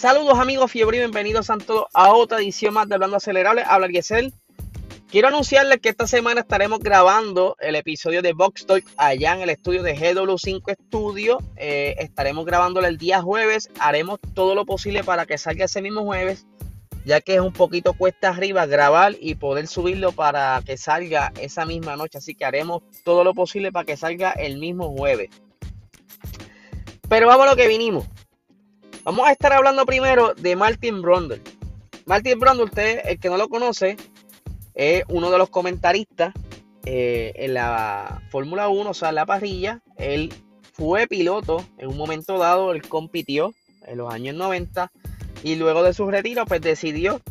Saludos amigos fiebre bienvenidos a todos a otra edición más de Hablando Acelerable. Habla Giesel. Quiero anunciarles que esta semana estaremos grabando el episodio de Box Talk allá en el estudio de GW5 Studio. Eh, estaremos grabándolo el día jueves. Haremos todo lo posible para que salga ese mismo jueves, ya que es un poquito cuesta arriba grabar y poder subirlo para que salga esa misma noche. Así que haremos todo lo posible para que salga el mismo jueves. Pero vamos a lo que vinimos. Vamos a estar hablando primero de Martin Brundle. Martin Brundle, usted, el que no lo conoce, es uno de los comentaristas eh, en la Fórmula 1, o sea, en la parrilla. Él fue piloto en un momento dado, él compitió en los años 90 y luego de su retiro, pues decidió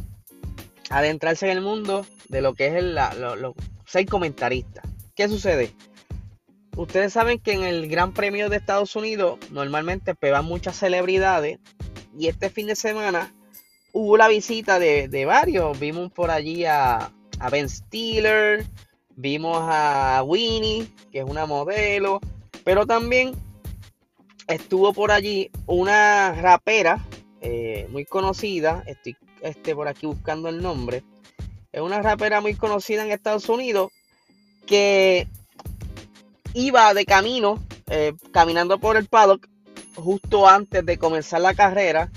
adentrarse en el mundo de lo que es el, los seis comentaristas. ¿Qué sucede? Ustedes saben que en el Gran Premio de Estados Unidos normalmente pegan muchas celebridades y este fin de semana hubo la visita de, varios. Vimos por allí a, Ben Stiller, vimos a Winnie, que es una modelo, pero también estuvo por allí una rapera eh, muy conocida, estoy este, por aquí buscando el nombre, es una rapera muy conocida en Estados Unidos que iba de camino, eh, caminando por el paddock, justo antes de comenzar la carrera,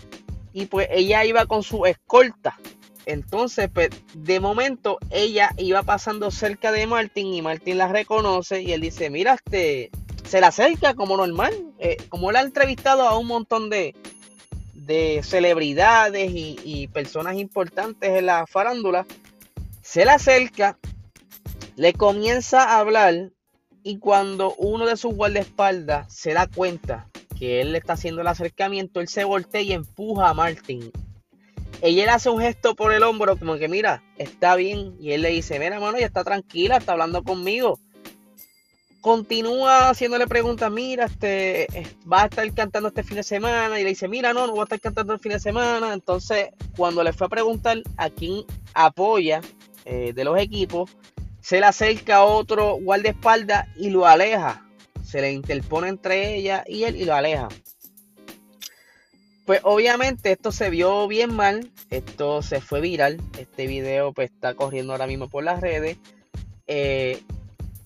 y pues ella iba con su escolta. Entonces, pues, de momento, ella iba pasando cerca de Martin y Martin la reconoce y él dice, mira, este, se la acerca como normal, eh, como él ha entrevistado a un montón de, de celebridades y, y personas importantes en la farándula, se la acerca, le comienza a hablar y cuando uno de sus guardaespaldas se da cuenta que él le está haciendo el acercamiento, él se voltea y empuja a Martin. Ella le hace un gesto por el hombro, como que mira, está bien. Y él le dice, mira, hermano, ya está tranquila, está hablando conmigo. Continúa haciéndole preguntas, mira, este, va a estar cantando este fin de semana. Y le dice, mira, no, no va a estar cantando el fin de semana. Entonces, cuando le fue a preguntar a quién apoya eh, de los equipos, se le acerca a otro guardaespaldas y lo aleja. Se le interpone entre ella y él y lo aleja. Pues obviamente esto se vio bien mal, esto se fue viral, este video pues está corriendo ahora mismo por las redes. Eh,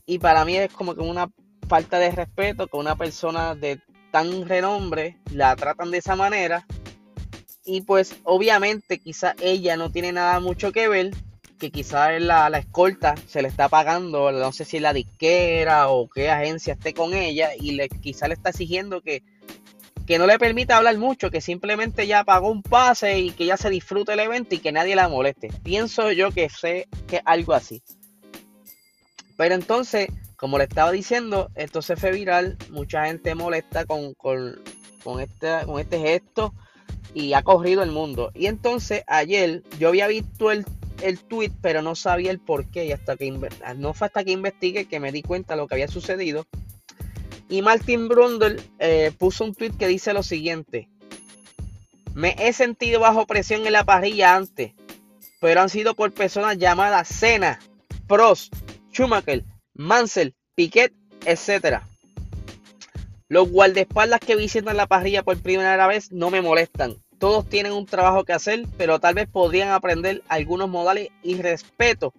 y para mí es como que una falta de respeto que una persona de tan renombre la tratan de esa manera. Y pues obviamente quizá ella no tiene nada mucho que ver que quizás la, la escolta se le está pagando, no sé si la disquera o qué agencia esté con ella y le, quizá le está exigiendo que, que no le permita hablar mucho, que simplemente ya pagó un pase y que ya se disfrute el evento y que nadie la moleste. Pienso yo que sé que algo así. Pero entonces, como le estaba diciendo, esto se fue viral, mucha gente molesta con, con, con, este, con este gesto y ha corrido el mundo. Y entonces ayer yo había visto el el tweet, pero no sabía el por qué. Y hasta que no fue hasta que investigué que me di cuenta de lo que había sucedido. Y Martin Brundle eh, puso un tweet que dice lo siguiente: Me he sentido bajo presión en la parrilla antes, pero han sido por personas llamadas Senna, Prost, Schumacher, Mansell, Piquet, etc. Los guardaespaldas que visitan la parrilla por primera vez no me molestan todos tienen un trabajo que hacer, pero tal vez podrían aprender algunos modales y respeto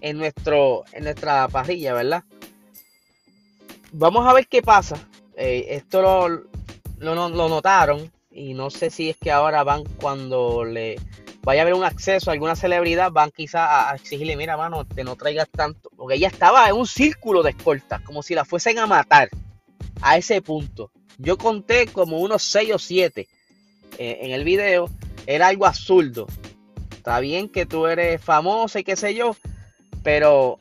en, nuestro, en nuestra parrilla, ¿verdad? Vamos a ver qué pasa. Eh, esto lo, lo, notaron y no sé si es que ahora van cuando le vaya a haber un acceso a alguna celebridad, van quizá a, exigirle, mira, mano, te no traigas tanto. Porque ella estaba en un círculo de escoltas, como si la fuesen a matar a ese punto. Yo conté como unos 6 o 7 eh, en el video era algo absurdo. Está bien que tú eres famosa y qué sé yo, pero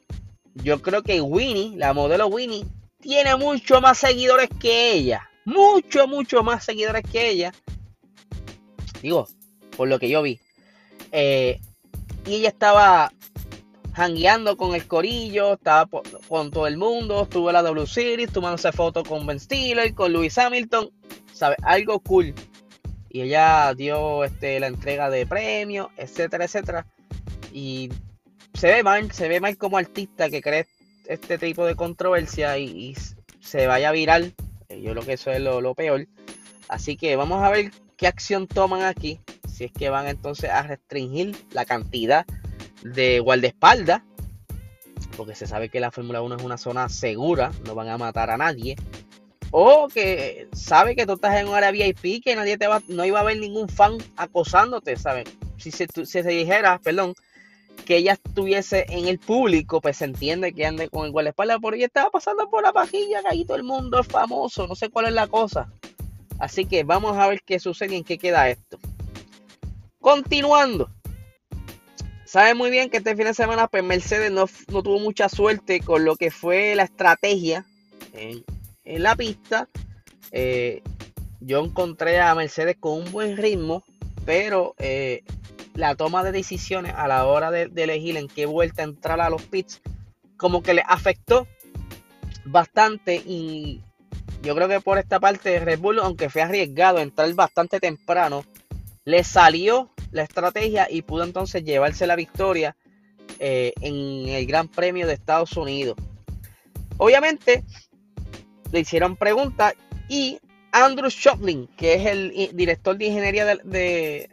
yo creo que Winnie, la modelo Winnie, tiene mucho más seguidores que ella. Mucho, mucho más seguidores que ella. Digo, por lo que yo vi. Eh, y ella estaba jangueando con el corillo, estaba con todo el mundo, estuvo en la W Series, tomándose fotos con Ben Stiller, con Lewis Hamilton, ¿sabes? Algo cool y ella dio este, la entrega de premios, etcétera, etcétera. Y se ve mal, se ve mal como artista que cree este tipo de controversia y, se vaya viral. Eh, yo creo que eso es lo, peor. Así que vamos a ver qué acción toman aquí. Si es que van entonces a restringir la cantidad de guardaespaldas. Porque se sabe que la Fórmula 1 es una zona segura. No van a matar a nadie. O que sabe que tú estás en un área VIP que nadie te va, no iba a haber ningún fan acosándote, ¿sabes? Si se, si se dijera, perdón, que ella estuviese en el público, pues se entiende que ande con el guardaespaldas, por ella estaba pasando por la pajilla, que ahí todo el mundo es famoso, no sé cuál es la cosa. Así que vamos a ver qué sucede y en qué queda esto. Continuando. Sabe muy bien que este fin de semana pues Mercedes no, tuvo mucha suerte con lo que fue la estrategia en, la pista. Eh, yo encontré a Mercedes con un buen ritmo, pero eh, la toma de decisiones a la hora de, elegir en qué vuelta entrar a los pits, como que le afectó bastante y yo creo que por esta parte de Red Bull, aunque fue arriesgado entrar bastante temprano, le salió la estrategia y pudo entonces llevarse la victoria eh, en el Gran Premio de Estados Unidos. Obviamente le hicieron preguntas y Andrew Shoplin, que es el director de ingeniería de,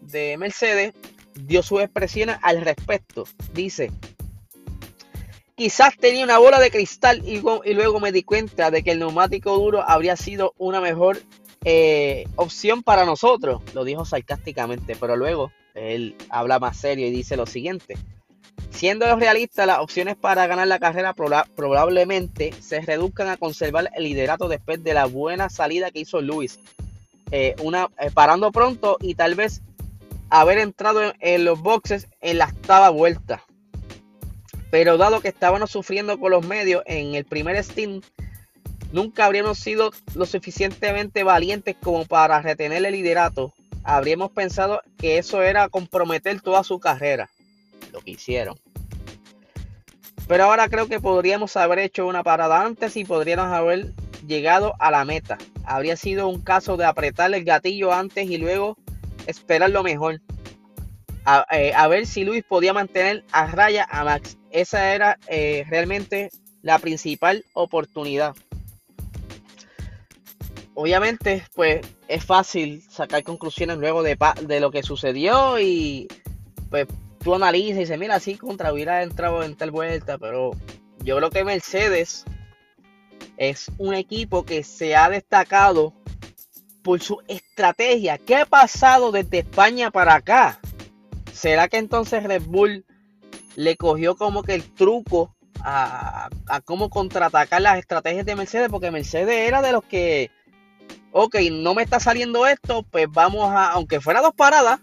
de Mercedes dio sus expresiones al respecto. Dice, quizás tenía una bola de cristal y, luego me di cuenta de que el neumático duro habría sido una mejor eh, opción para nosotros. Lo dijo sarcásticamente, pero luego él habla más serio y dice lo siguiente. Siendo realistas, las opciones para ganar la carrera probablemente se reduzcan a conservar el liderato después de la buena salida que hizo Luis. Eh, eh, parando pronto y tal vez haber entrado en, los boxes en la octava vuelta. Pero dado que estábamos sufriendo con los medios en el primer Steam, nunca habríamos sido lo suficientemente valientes como para retener el liderato. Habríamos pensado que eso era comprometer toda su carrera. Lo que hicieron. Pero ahora creo que podríamos haber hecho una parada antes y podríamos haber llegado a la meta. Habría sido un caso de apretar el gatillo antes y luego esperar lo mejor. Eh, a, ver si Luis podía mantener a raya a Max. Esa era eh, realmente la principal oportunidad. Obviamente, pues es fácil sacar conclusiones luego de, de lo que sucedió y pues tú analizas y dices, mira, sí, contra hubiera entrado en tal vuelta, pero yo creo que Mercedes es un equipo que se ha destacado por su estrategia. ¿Qué ha pasado desde España para acá? ¿Será que entonces Red Bull le cogió como que el truco a, cómo contraatacar las estrategias de Mercedes? Porque Mercedes era de los que, ok, no me está saliendo esto, pues vamos a, aunque fuera dos paradas,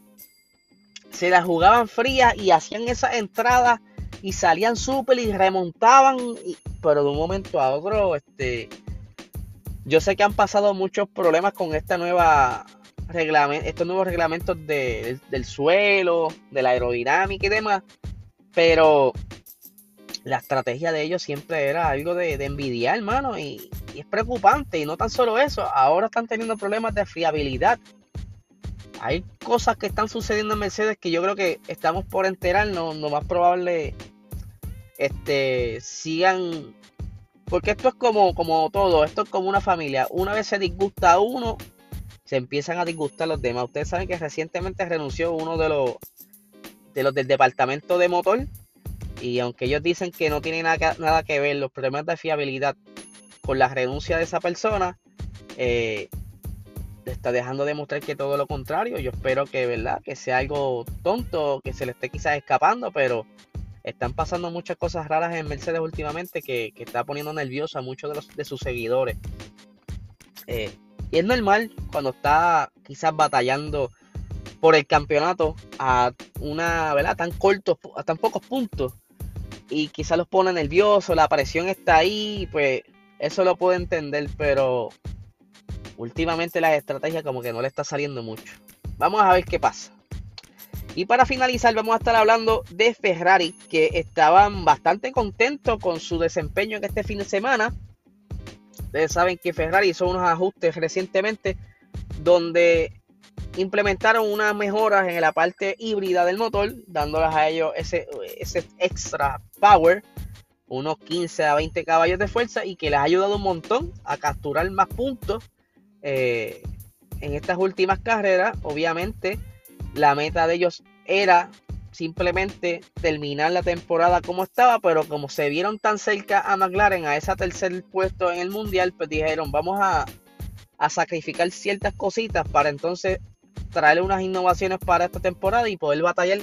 se las jugaban frías y hacían esas entradas y salían súper y remontaban, pero de un momento a otro, este, yo sé que han pasado muchos problemas con esta nueva estos nuevos reglamentos del suelo, de la aerodinámica y demás, pero la estrategia de ellos siempre era algo de, envidiar, hermano, y, es preocupante. Y no tan solo eso, ahora están teniendo problemas de fiabilidad. Hay cosas que están sucediendo en Mercedes que yo creo que estamos por enterarnos, lo más probable este, sigan porque esto es como, como todo, esto es como una familia. Una vez se disgusta a uno, se empiezan a disgustar los demás. Ustedes saben que recientemente renunció uno de los, de los del departamento de motor. Y aunque ellos dicen que no tiene nada, nada que ver los problemas de fiabilidad con la renuncia de esa persona, eh, está dejando de mostrar que todo lo contrario. Yo espero que, ¿verdad? Que sea algo tonto, que se le esté quizás escapando, pero están pasando muchas cosas raras en Mercedes últimamente que, está poniendo nervioso a muchos de, los, de sus seguidores. Eh, y es normal cuando está quizás batallando por el campeonato a una, ¿verdad? Tan cortos, a tan pocos puntos. Y quizás los pone nerviosos, la presión está ahí, pues eso lo puedo entender, pero últimamente las estrategias como que no le está saliendo mucho. Vamos a ver qué pasa. Y para finalizar vamos a estar hablando de Ferrari, que estaban bastante contentos con su desempeño en este fin de semana. Ustedes saben que Ferrari hizo unos ajustes recientemente donde implementaron unas mejoras en la parte híbrida del motor, dándoles a ellos ese, ese extra power, unos 15 a 20 caballos de fuerza y que les ha ayudado un montón a capturar más puntos. Eh, en estas últimas carreras, obviamente, la meta de ellos era simplemente terminar la temporada como estaba, pero como se vieron tan cerca a McLaren, a ese tercer puesto en el mundial, pues dijeron, vamos a, sacrificar ciertas cositas para entonces traerle unas innovaciones para esta temporada y poder batallar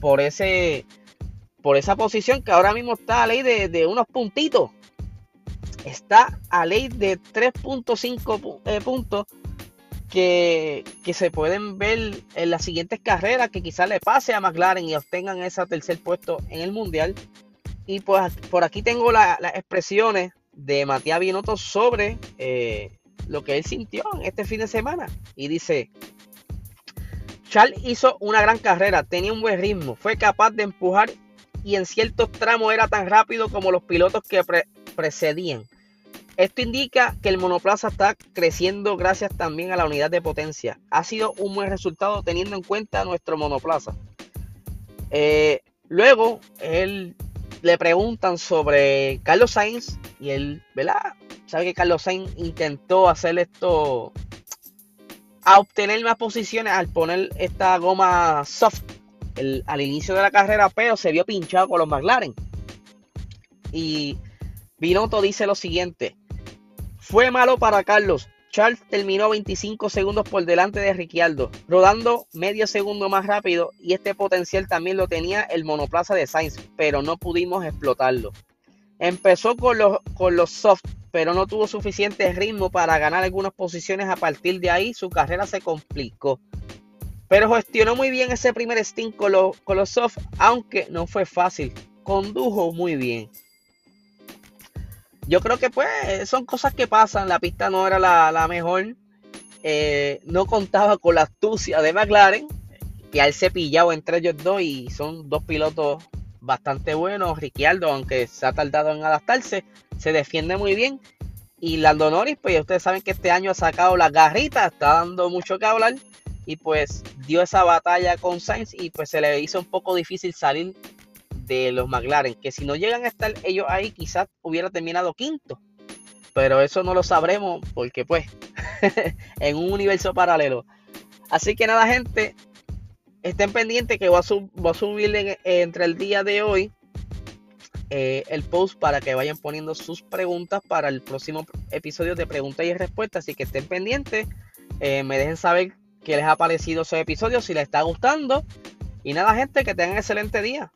por ese por esa posición que ahora mismo está a ley de, unos puntitos. Está a ley de 3.5 eh, puntos que, se pueden ver en las siguientes carreras que quizás le pase a McLaren y obtengan ese tercer puesto en el mundial. Y pues por aquí tengo las expresiones de Matías Binotto sobre eh, lo que él sintió en este fin de semana. Y dice, Charles hizo una gran carrera, tenía un buen ritmo, fue capaz de empujar y en ciertos tramos era tan rápido como los pilotos que precedían. Esto indica que el monoplaza está creciendo gracias también a la unidad de potencia. Ha sido un buen resultado teniendo en cuenta nuestro monoplaza. Eh, luego, él le preguntan sobre Carlos Sainz y él, ¿verdad? Sabe que Carlos Sainz intentó hacer esto a obtener más posiciones al poner esta goma soft al inicio de la carrera, pero se vio pinchado con los McLaren. Y Binotto dice lo siguiente: fue malo para Carlos. Charles terminó 25 segundos por delante de Ricciardo, rodando medio segundo más rápido y este potencial también lo tenía el monoplaza de Sainz, pero no pudimos explotarlo. Empezó con los, con los soft, pero no tuvo suficiente ritmo para ganar algunas posiciones. A partir de ahí su carrera se complicó. Pero gestionó muy bien ese primer stint con los, con los soft, aunque no fue fácil. Condujo muy bien yo creo que pues son cosas que pasan. La pista no era la, mejor. Eh, no contaba con la astucia de McLaren, que al cepillado entre ellos dos y son dos pilotos bastante buenos. Ricciardo, aunque se ha tardado en adaptarse, se defiende muy bien. Y Lando Norris, pues ustedes saben que este año ha sacado las garritas, está dando mucho que hablar. Y pues dio esa batalla con Sainz y pues se le hizo un poco difícil salir de los McLaren, que si no llegan a estar ellos ahí, quizás hubiera terminado quinto. Pero eso no lo sabremos porque pues en un universo paralelo. Así que nada, gente, estén pendientes que voy a, subir entre el día de hoy eh, el post para que vayan poniendo sus preguntas para el próximo episodio de preguntas y respuestas. Así que estén pendientes, eh, me dejen saber qué les ha parecido ese episodio, si les está gustando. Y nada, gente, que tengan excelente día.